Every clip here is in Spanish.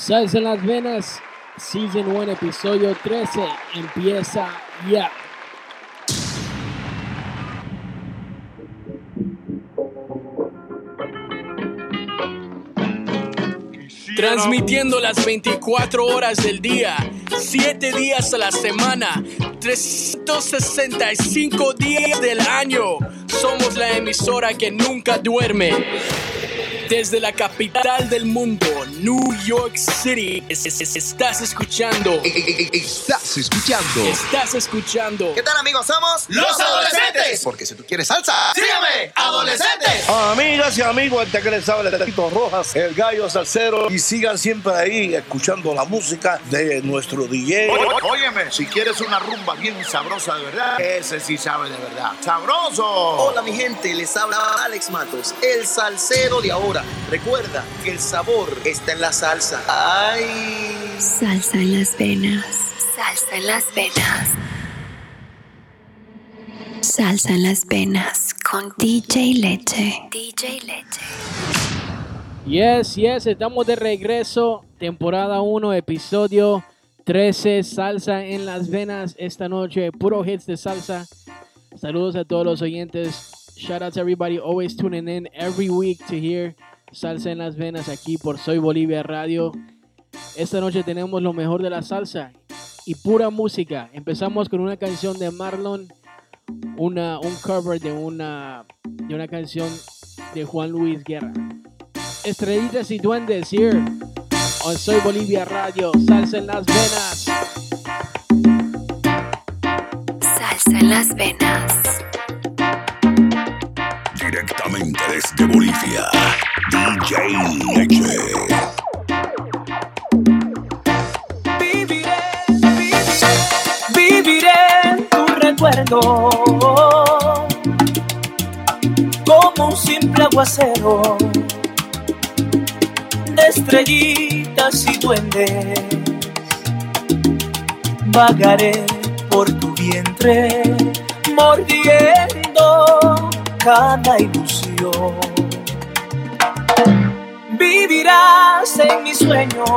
Salsa en las venas, Season 1, episodio 13, empieza ya. Transmitiendo las 24 horas del día, 7 días a la semana, 365 días del año. Somos la emisora que nunca duerme. Desde la capital del mundo, New York City, es- es- es- estás escuchando. Estás escuchando. Estás escuchando. ¿Qué tal amigos? Somos Los adolescentes. Porque si tú quieres salsa, Sígueme, adolescentes. Amigas y amigos, este que les habla el Tito Rojas, el gallo salsero. Y sigan siempre ahí escuchando la música de nuestro DJ. Óyeme, si quieres una rumba bien sabrosa de verdad, ese sí sabe de verdad. ¡Sabroso! Hola mi gente, les habla Alex Matos, el salsero de ahora. Recuerda que el sabor está en la salsa. Ay. Salsa en las venas. Salsa en las venas. Salsa en las venas con DJ Leche. DJ Leche. Yes, yes, estamos de regreso. Temporada 1, episodio 13, salsa en las venas. Esta noche, puro hits de salsa. Saludos a todos los oyentes. Shout out to everybody always tuning in every week to hear Salsa en las venas aquí por Soy Bolivia Radio. Esta noche tenemos lo mejor de la salsa y pura música. Empezamos con una canción de Marlon, una, un cover de una, de una canción de Juan Luis Guerra. Estrellitas y duendes here on Soy Bolivia Radio, salsa en las venas. Salsa en las venas. Como un simple aguacero de estrellitas y duendes. Vagaré por tu vientre, mordiendo cada ilusión. Vivirás en mis sueños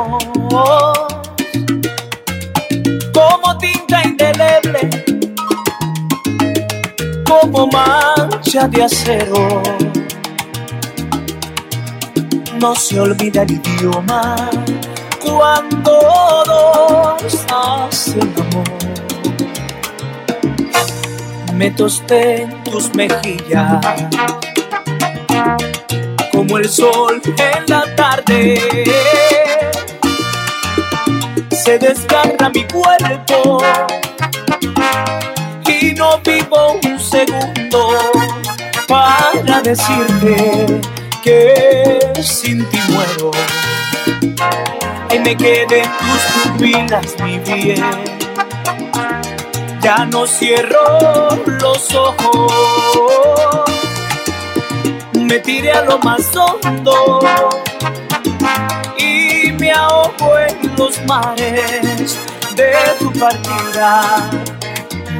como mancha de acero. No se olvida el idioma cuando dos hacen amor. Me tosté en tus mejillas como el sol en la tarde se desgarra mi cuerpo un segundo para decirte que sin ti muero. Y me quedé en tus pupilas, mi bien. Ya no cierro los ojos, me tiré a lo más hondo y me ahogo en los mares de tu partida,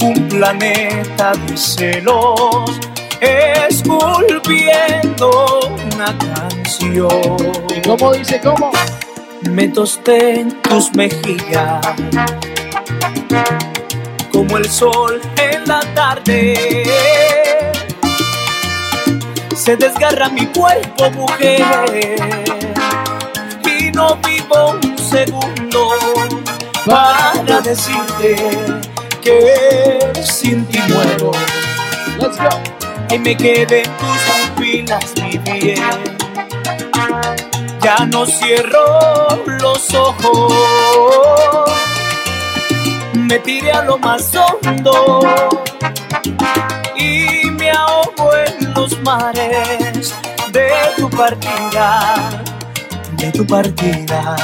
un planeta de celos, esculpiendo una canción. ¿Y cómo dice cómo? Me tosté en tus mejillas, como el sol en la tarde. Se desgarra mi cuerpo, mujer, y no vivo un segundo decirte que sin ti muero. Y me quedé en tus pupilas, mi bien. Ya no cierro los ojos. Me tiré a lo más hondo y me ahogo en los mares de tu partida, de tu partida.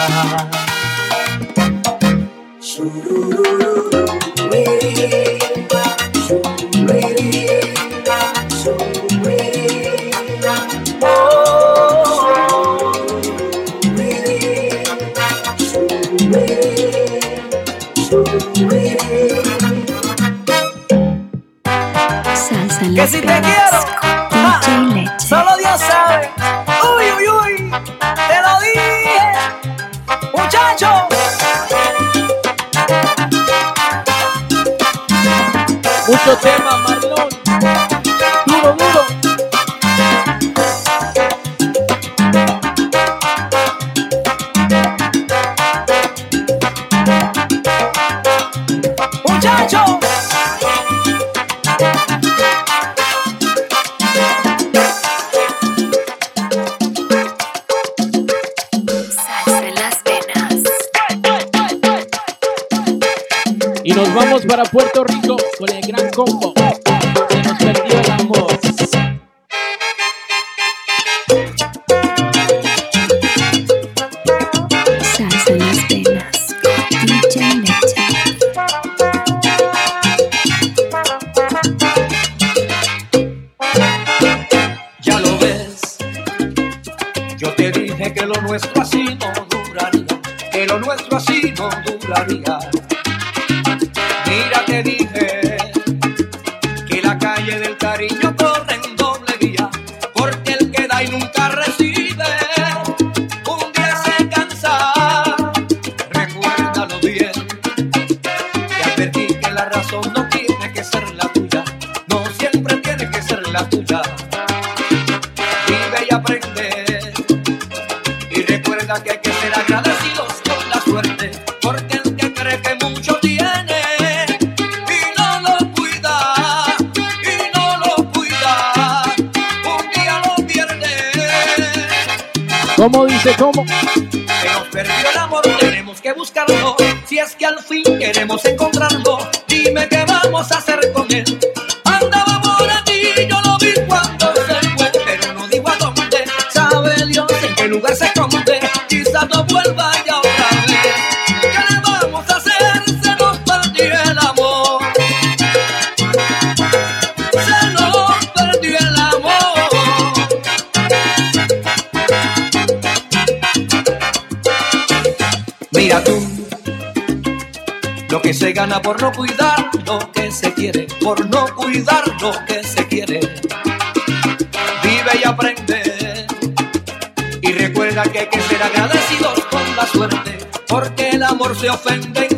¿Cómo dice cómo? Se nos perdió el amor, tenemos que buscarlo. Si es que al fin queremos encontrarlo, dime qué vamos a hacer con él. por no cuidar lo que se quiere, por no cuidar lo que se quiere. Vive y aprende y recuerda que hay que ser agradecidos con la suerte, porque el amor se ofende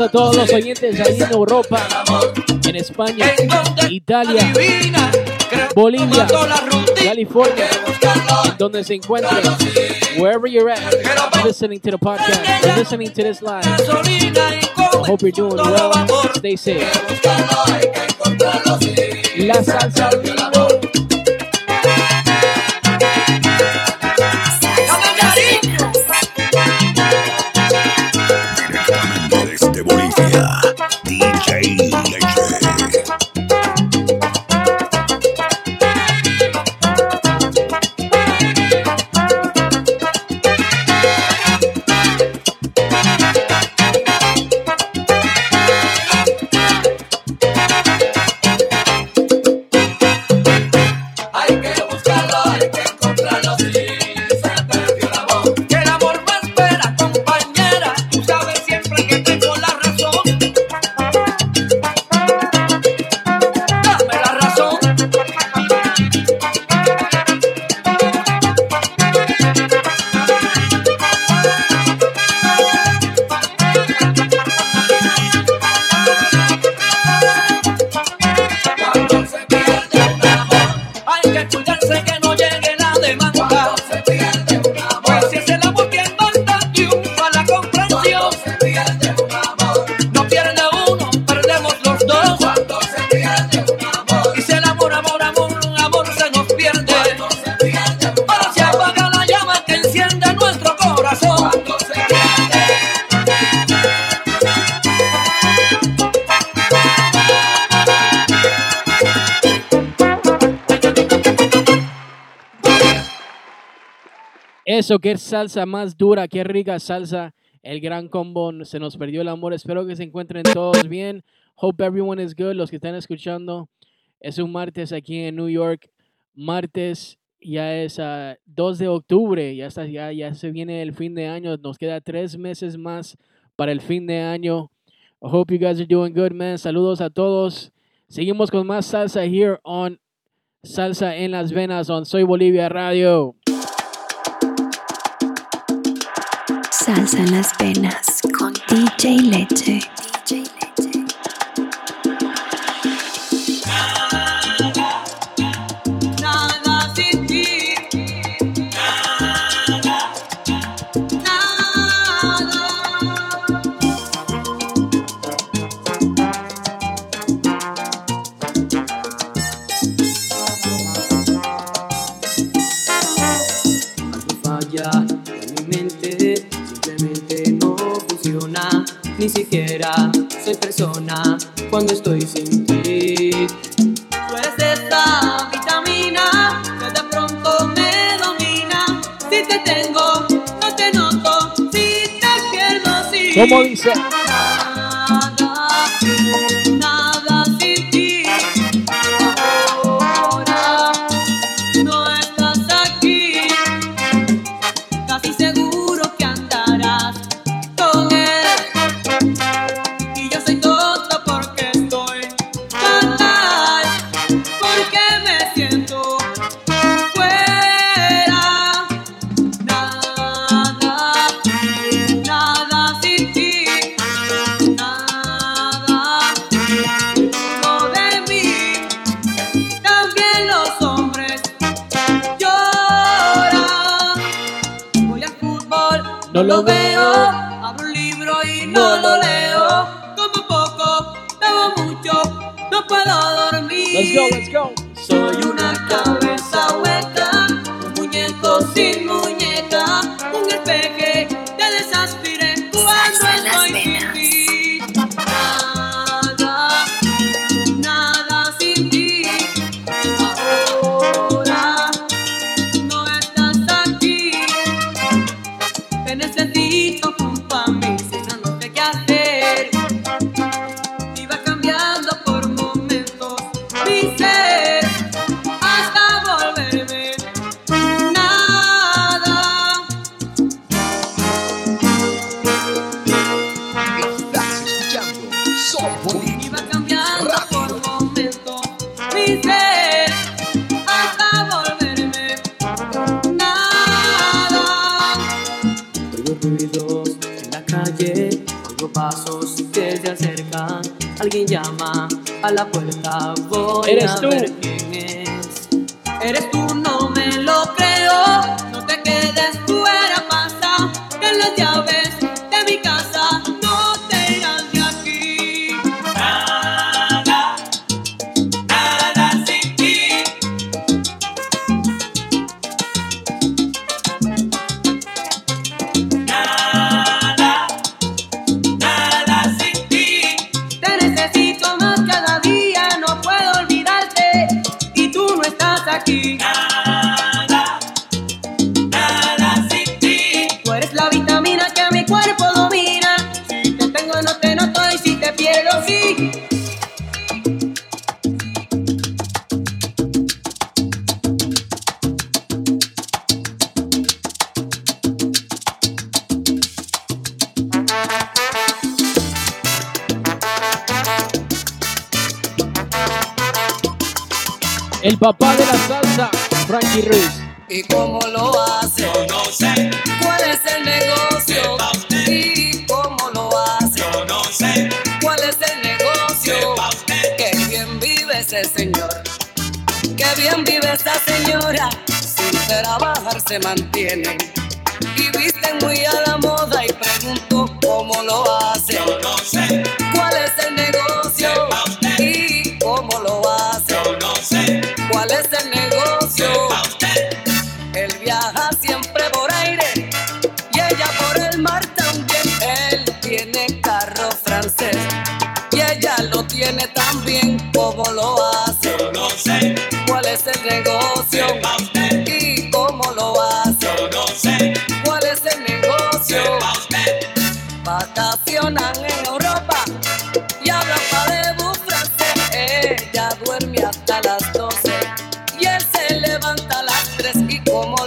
a todos los oyentes ahí en Europa, en España, Italia, Bolivia, California, donde se encuentren, wherever you're at, listening to the podcast, listening to this live. I hope you're doing well. Stay safe. La salsa al Eso, qué salsa más dura, qué rica salsa. El gran combo, se nos perdió el amor. Espero que se encuentren todos bien. Hope everyone is good. Los que están escuchando, es un martes aquí en New York. Martes ya es ah, 2 de octubre. Ya, está, ya, se viene el fin de año. Nos queda tres meses más para el fin de año. Hope you guys are doing good, man. Saludos a todos. Seguimos con más salsa here on Salsa en las Venas on Soy Bolivia Radio. Salsa las venas con DJ Leche. Nada persona cuando estoy sin ti. Tú eres esa vitamina que de pronto me domina. Si te tengo, no te noto. Si te pierdo, sí. ¿Cómo dice? Sin El papá de la salsa, Frankie Ruiz. ¿Y cómo lo hace? Yo no sé, ¿Cuál es el negocio? Sepa usted. ¿Y cómo lo hace? yo no sé, ¿Cuál es el negocio? sepa usted. Qué bien vive ese señor. Qué bien vive esa señora. Sin trabajar se mantiene. Y visten muy a la moda y pregunto cómo lo hace. Yo no sé, negocio? ¿Y cómo lo hace? ¿Cuál es el negocio? Vacacionan en Europa y habla palebu francés. Ella duerme hasta las 12 y él se levanta a las 3. ¿Y cómo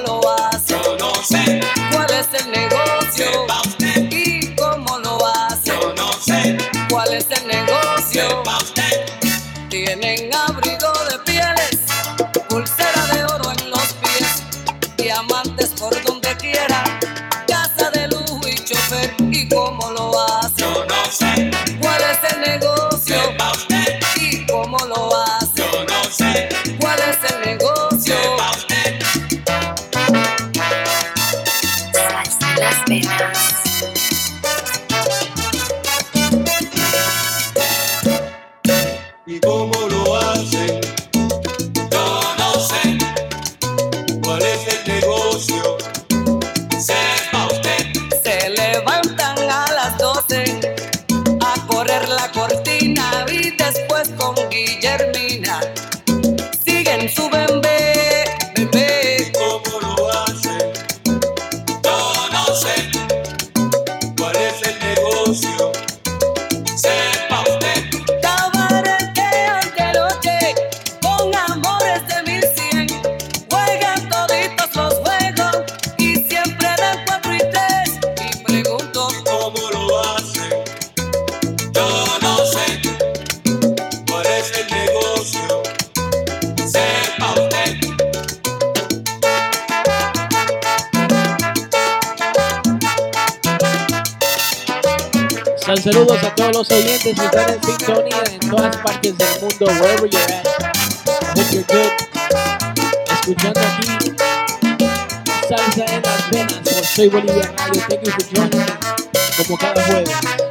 con Guillermina los oyentes que están en sintonía en todas partes del mundo, wherever you're at. I hope you're good. Escuchando aquí Salsa en las venas por Soy Bolivia Radio. Thank you for joining como cada jueves.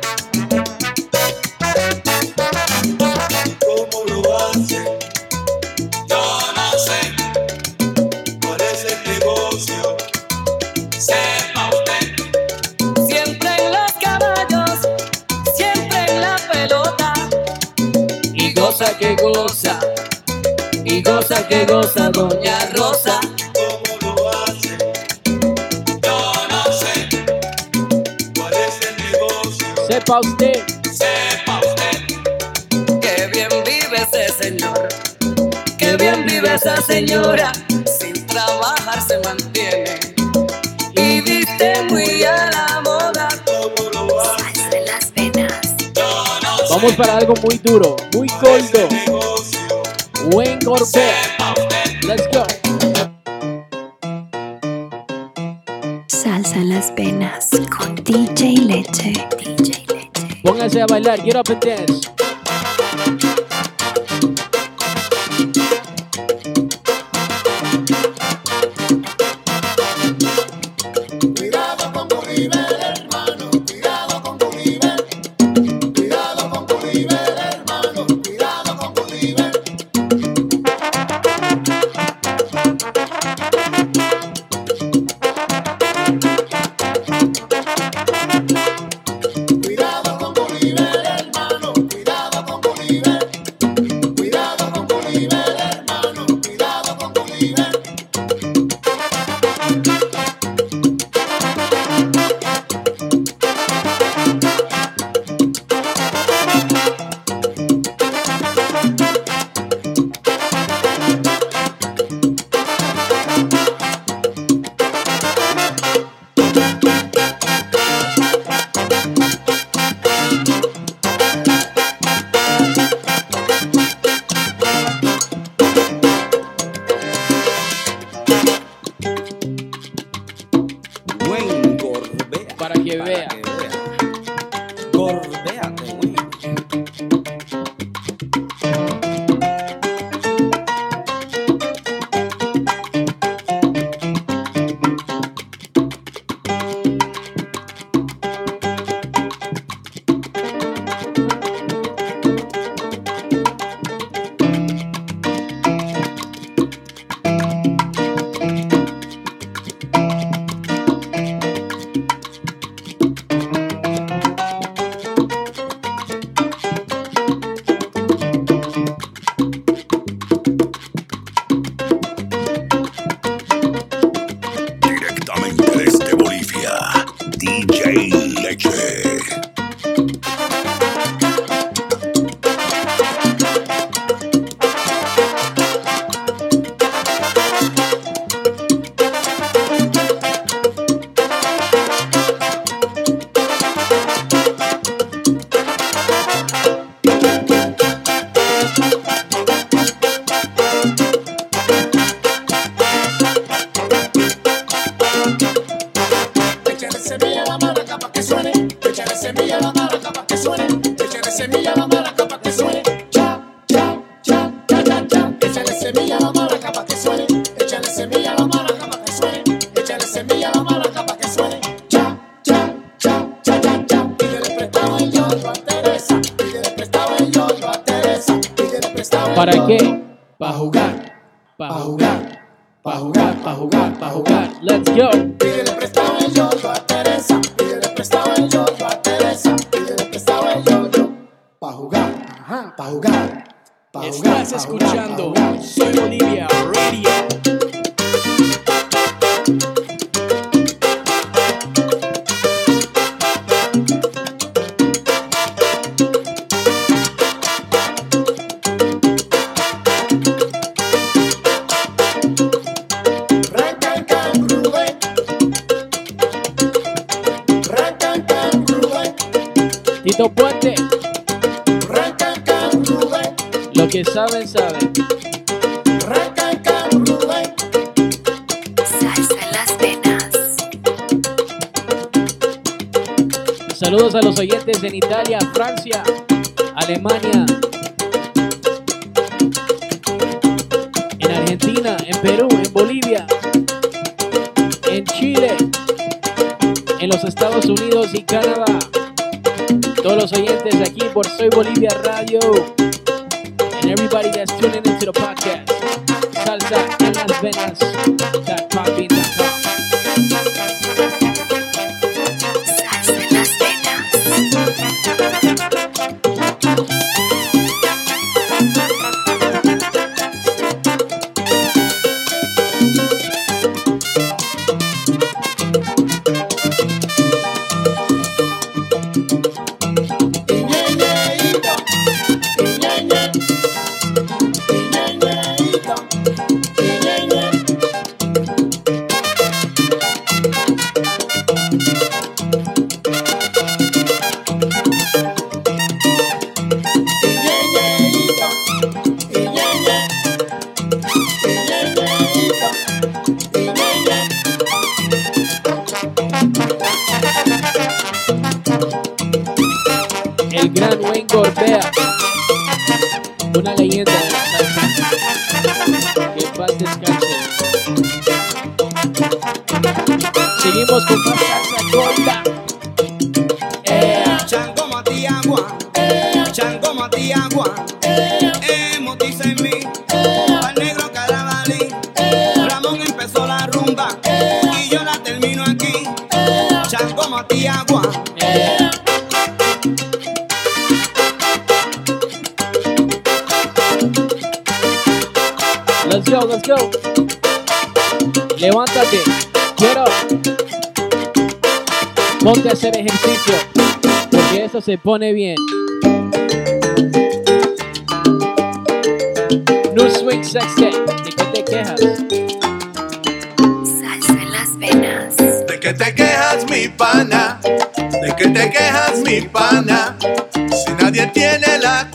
Que goza, doña Rosa. ¿Cómo lo hacen? Yo no sé cuál es el negocio. Sepa usted, Sepa usted. Qué bien vive ese señor, qué bien vive esa señora. Sin trabajar se mantiene y viste muy a la moda. ¿Cómo lo en las venas. Yo no sé vamos para algo muy duro, muy gordo. negocio. Wayne Gorbea. A bailar, get up and dance. Leche. en Italia, Francia, Alemania, en Argentina, en Perú, en Bolivia, en Chile, en los Estados Unidos y Canadá. Todos los oyentes aquí por Soy Bolivia Radio. And everybody that's tuning into the podcast. Salsa en las venas. ponte a hacer ejercicio, porque eso se pone bien. No Swing Sex Day, ¿de qué te quejas? Salsa en las venas. ¿De qué te quejas, mi pana? ¿De qué te quejas, mi pana? Si nadie tiene la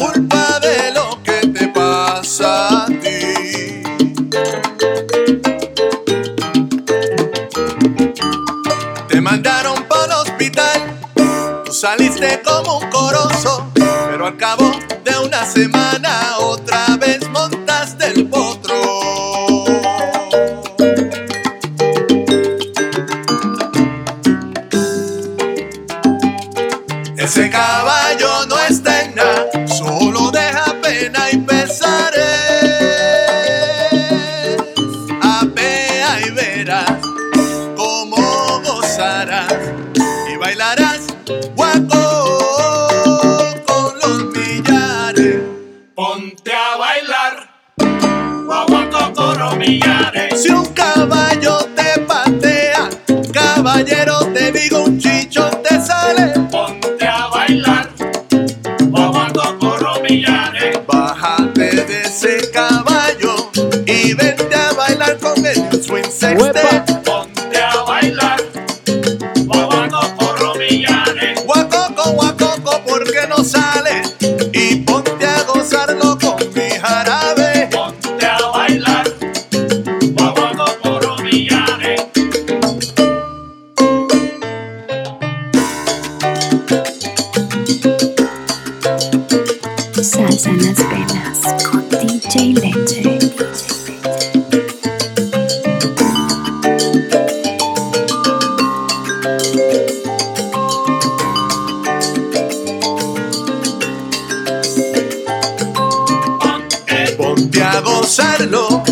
Ponte a gozarlo.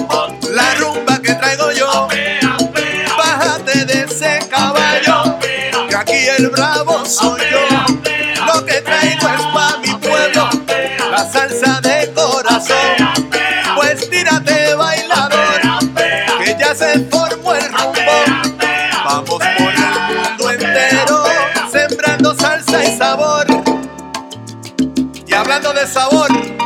La rumba que traigo yo. Bájate de ese caballo. Que aquí el bravo soy yo. Lo que traigo es pa' mi pueblo. La salsa de corazón. Pues tírate, bailador. Que ya se formó el rumbo. Vamos por el mundo entero. Sembrando salsa y sabor. Y hablando de sabor.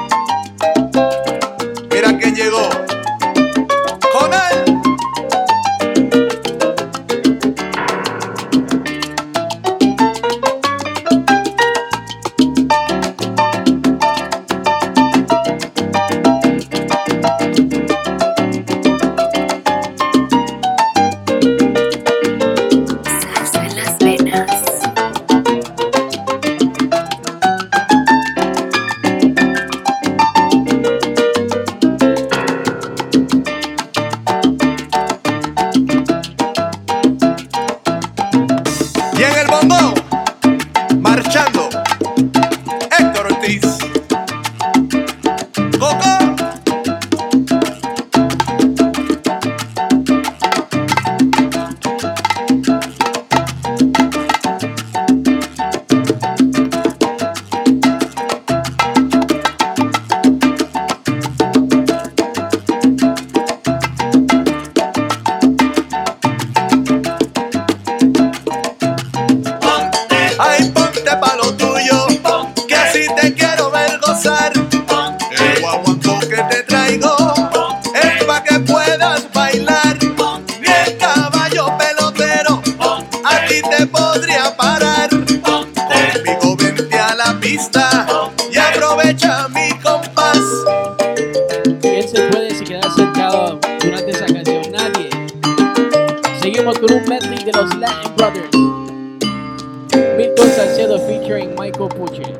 escucha mi compás. ¿Quién se puede si quedar sentado durante esa canción? Nadie. Seguimos con un medley de los Latin Brothers. Milton Salcedo featuring Michael Pucci.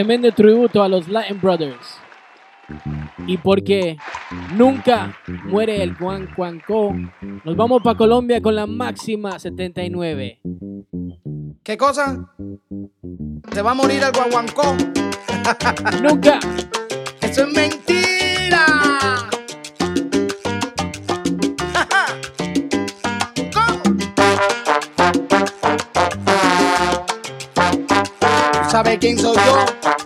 tremendo tributo a los Latin Brothers. Y porque nunca muere el Juan Cuanco, nos vamos para Colombia con la máxima 79. ¿Qué cosa? ¿Se va a morir el Guanguancó? ¡Nunca! ¡Eso es mentira! sabe quién soy yo.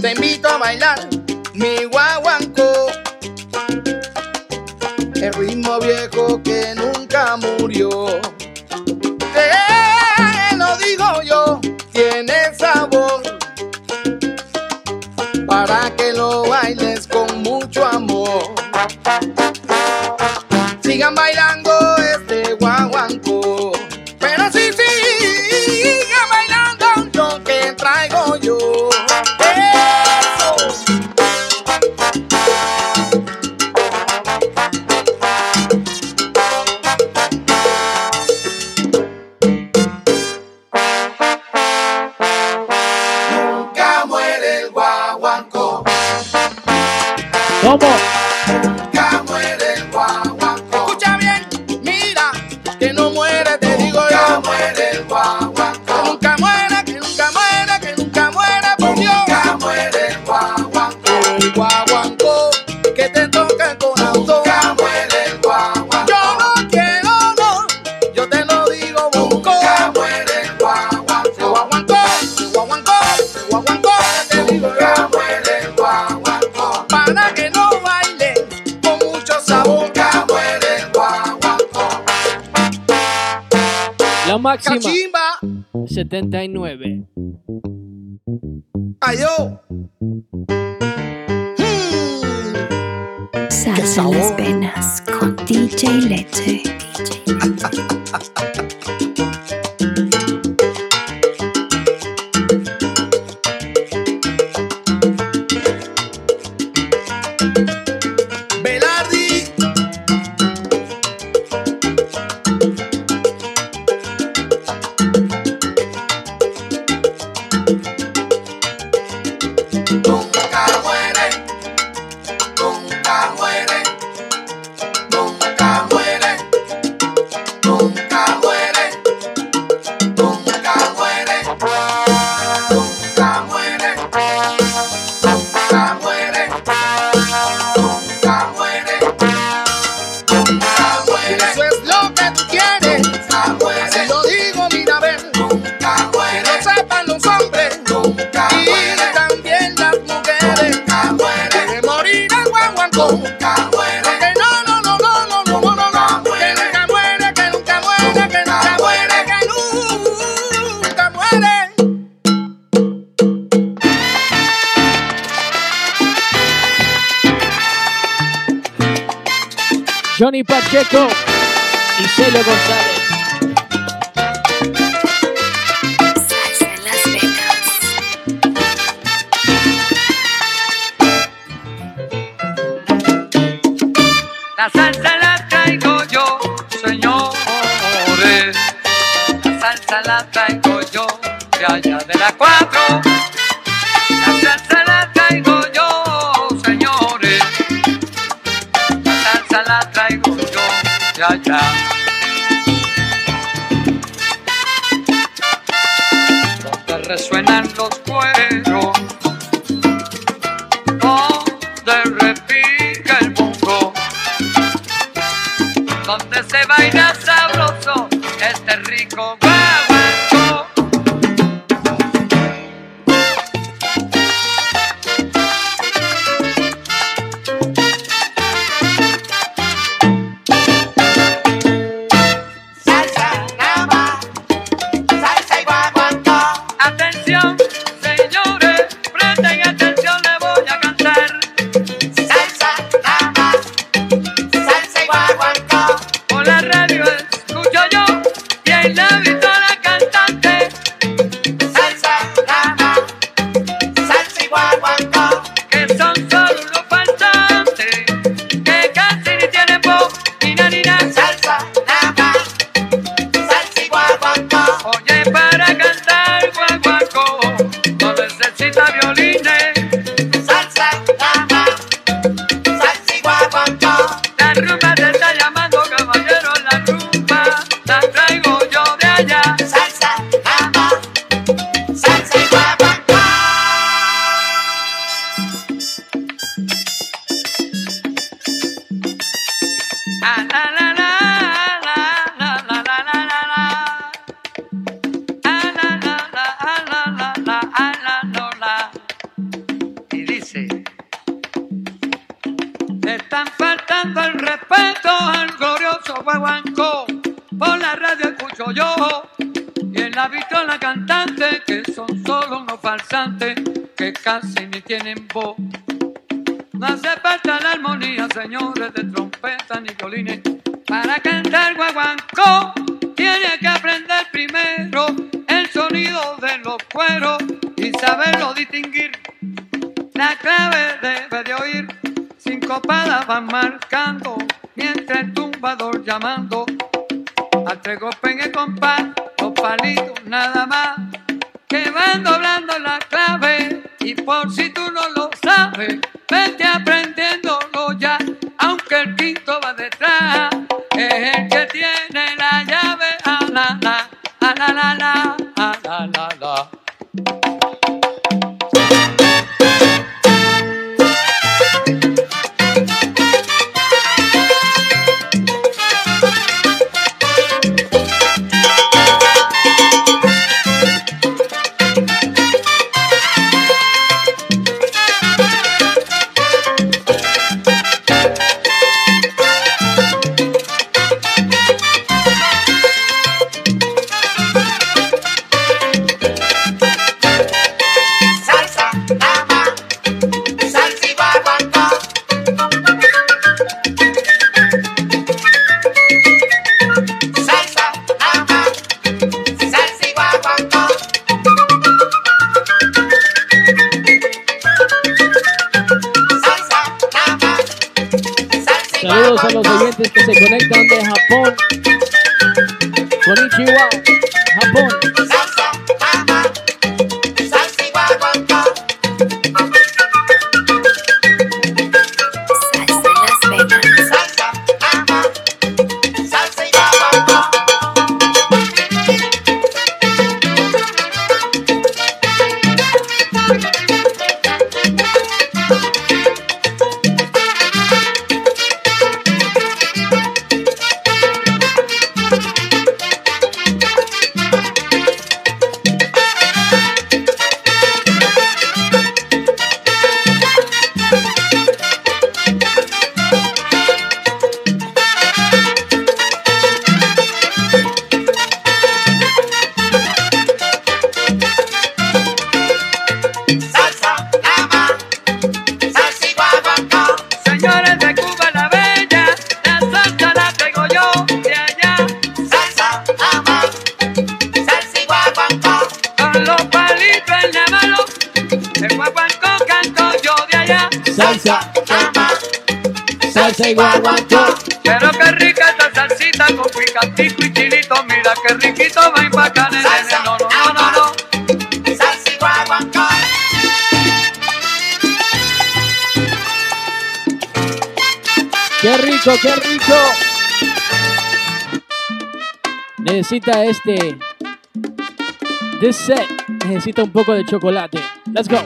te invito a bailar mi guaguancó. El ritmo viejo que nunca murió. Then they salsa y guaguancó. Pero qué rica esta salsita con picantico y chilito. Mira qué riquito va en bacán. No, no, no, no, no. Salsa y guaguancó. ¡Qué rico, qué rico! Necesita este. This set necesita un poco de chocolate. Let's go.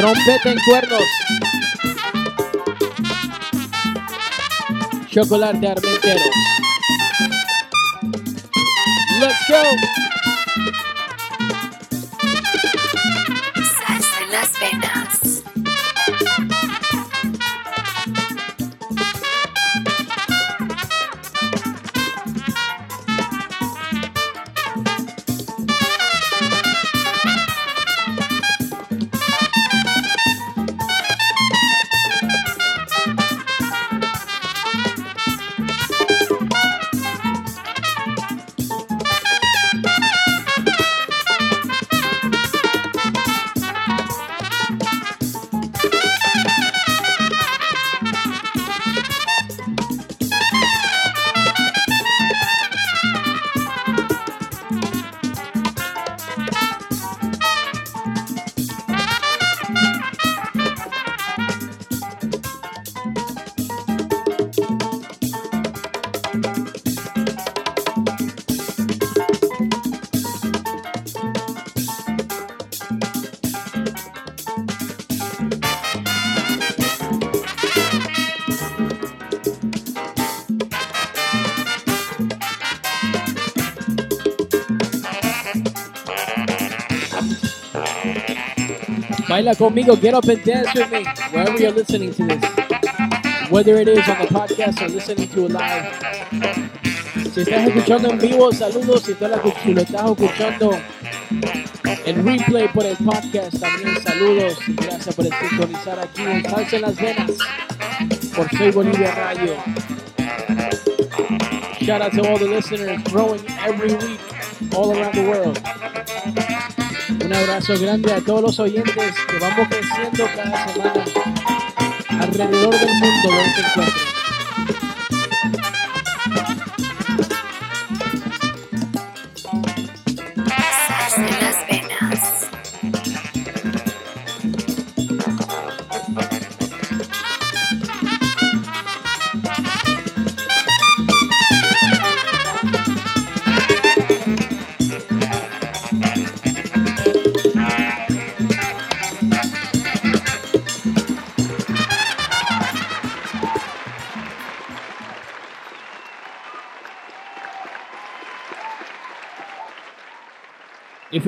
Trompeta en cuernos. Chocolate armenteros. Let's go. Baila conmigo, get up and dance with me wherever you're listening to this. Whether it is on the podcast or listening to it live. Si estás escuchando en vivo, saludos. Si, tú lo estás escuchando en replay por el podcast, también saludos. Gracias por sintonizar aquí en Salsa en las Venas por Soy Bolivia Radio. Shout out to all the listeners growing every week all around the world. Un abrazo grande a todos los oyentes que vamos creciendo cada semana alrededor del mundo donde se encuentren.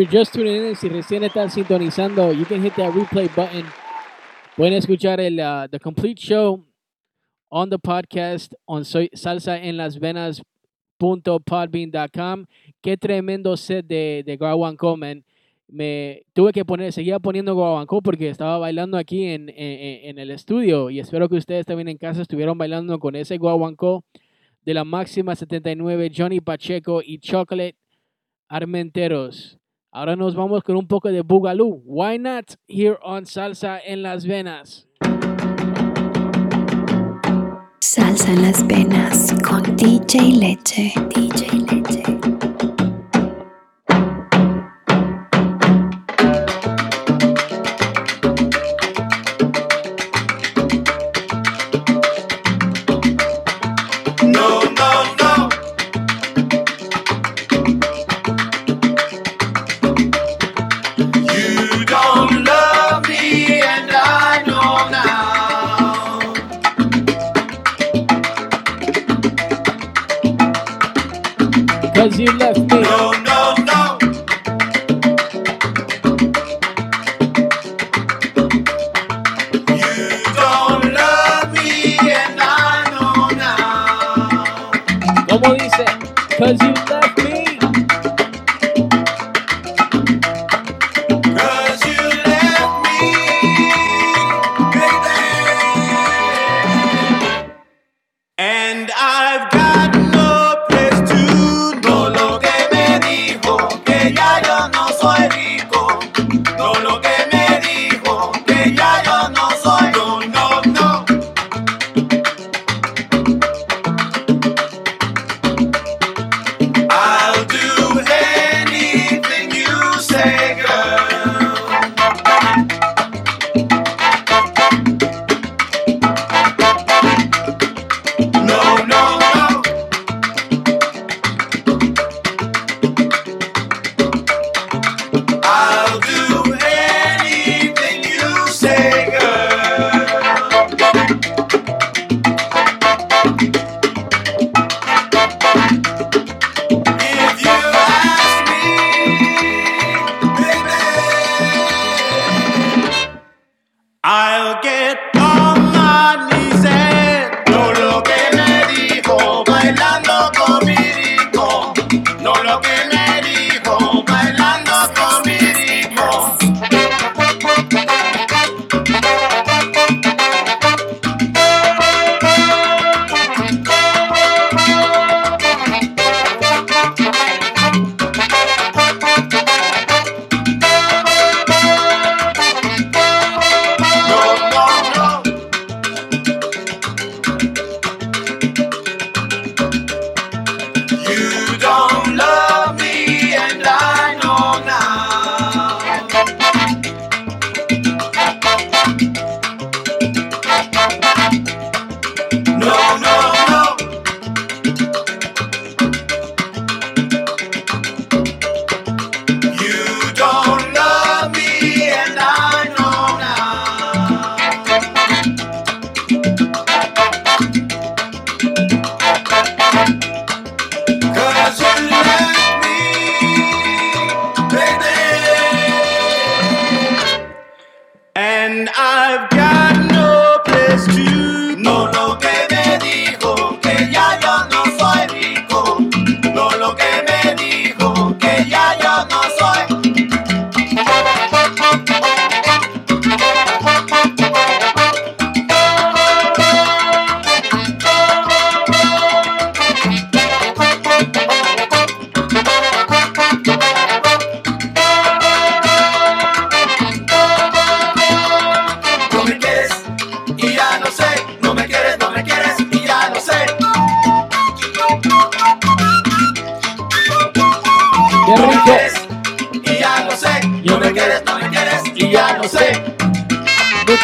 You're just tuning in, si recién están sintonizando, you can hit that replay button. Pueden escuchar el uh, the complete show on the podcast on soy, salsaenlasvenas.podbean.com. Qué tremendo set de, de man. Me tuve que poner, seguía poniendo Guaguancó porque estaba bailando aquí en, en, en el estudio y espero que ustedes también en casa estuvieron bailando con ese Guaguancó de la máxima 79 Johnny Pacheco y Chocolate Armenteros. Ahora nos vamos con un poco de Boogaloo. Why not here on Salsa en las Venas? Salsa en las venas con DJ Leche. DJ Leche.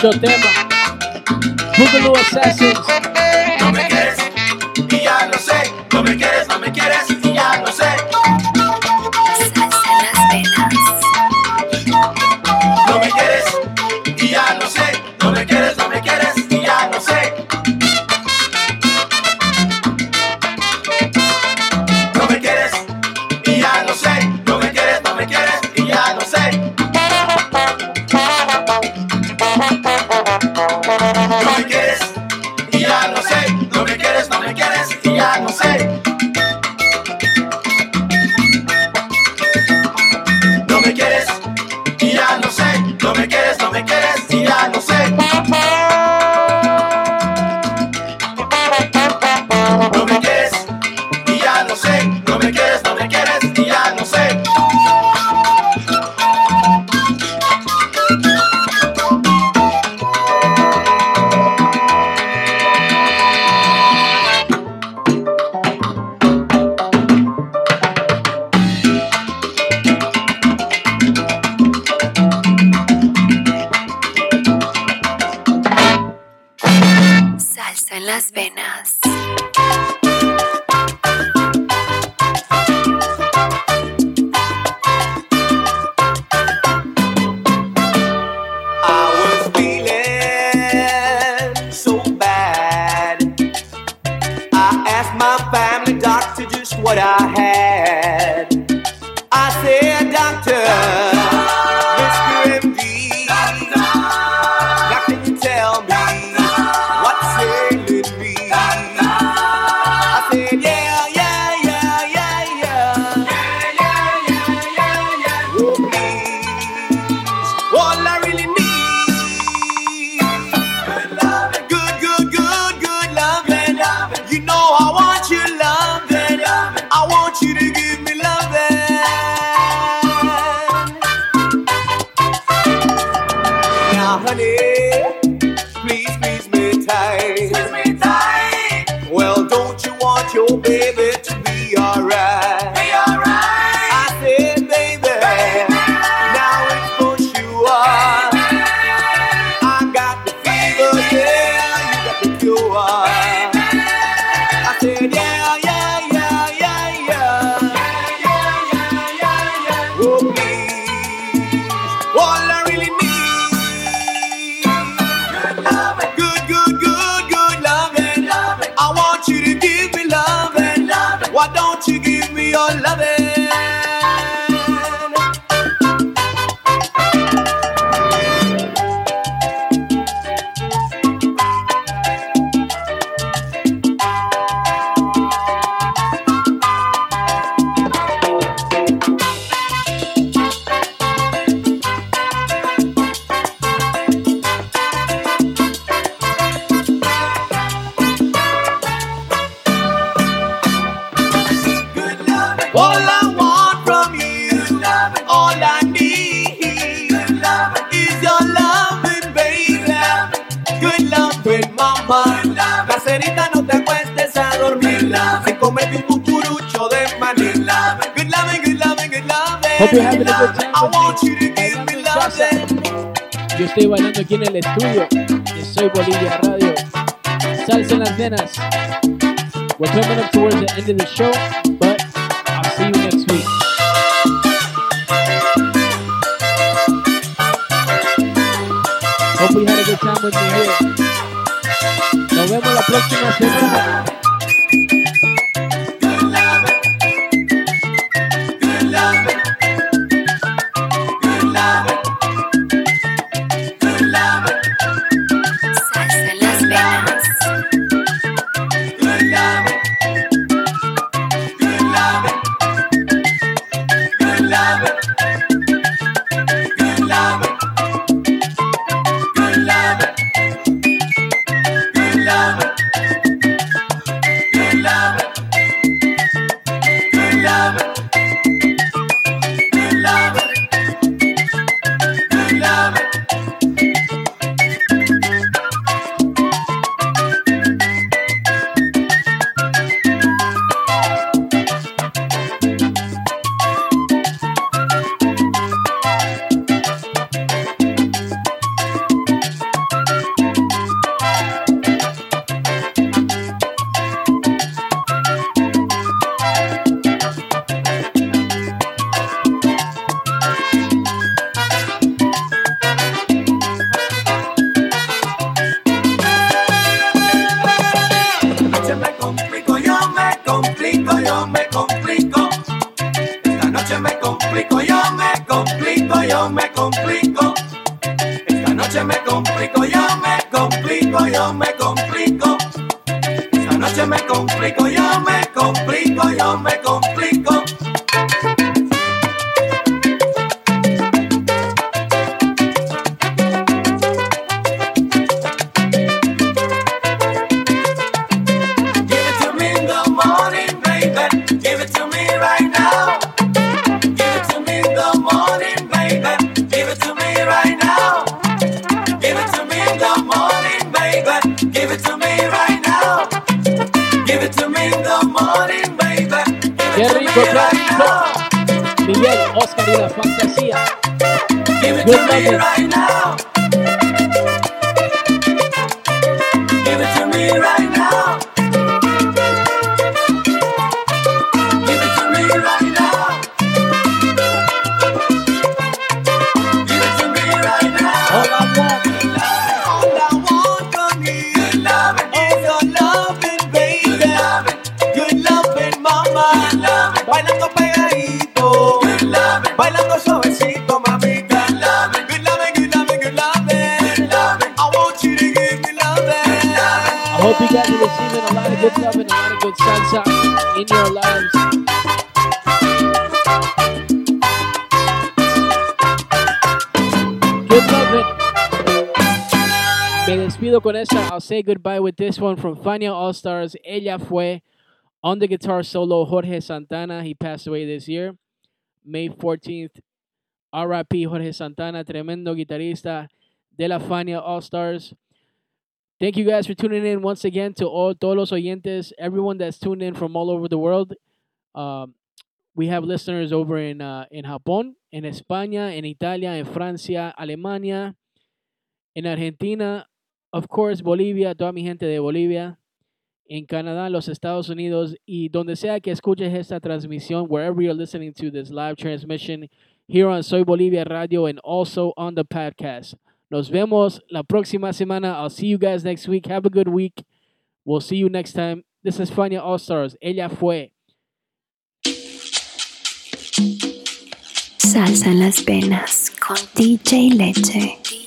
seu tema. Google Assassins. Hope you're having a good time. I you to me. Yo bailando aquí en el estudio Soy Bolivia Radio. Salsa en las venas. We're coming up towards the end of the show, but I'll see you next week. Hope you had a good time with. Nos vemos la próxima semana. Me complico, yo me Good to me loving. right now. Con esta. I'll say goodbye with this one from Fania All Stars. Ella fue on the guitar solo Jorge Santana. He passed away this year, May 14th. RIP Jorge Santana, tremendo guitarrista de la Fania All Stars. Thank you guys for tuning in once again to all todos los oyentes, everyone that's tuned in from all over the world. Um, we have listeners over in uh, in Japón, en España, en Italia, en Francia, Alemania, en Argentina, of course, Bolivia, toda mi gente de Bolivia, en Canadá, los Estados Unidos y donde sea que escuches esta transmisión, wherever you're listening to this live transmission here on Soy Bolivia Radio and also on the podcast. Nos vemos la próxima semana. I'll see you guys next week. Have a good week. We'll see you next time. This is Fania All Stars. Ella fue. Salsa en las venas con DJ Leche.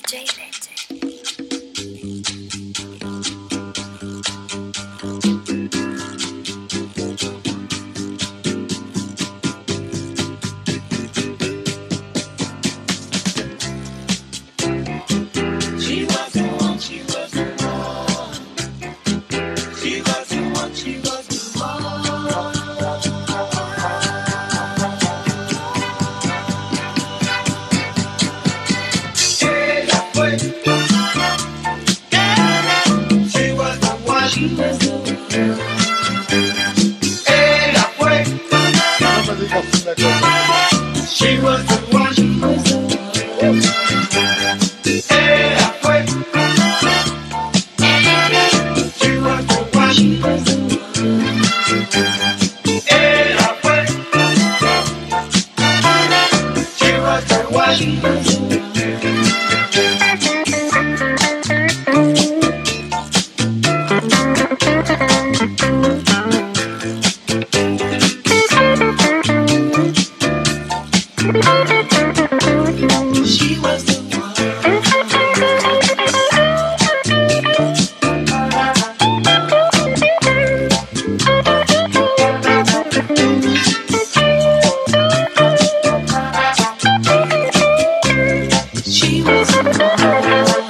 Thank you.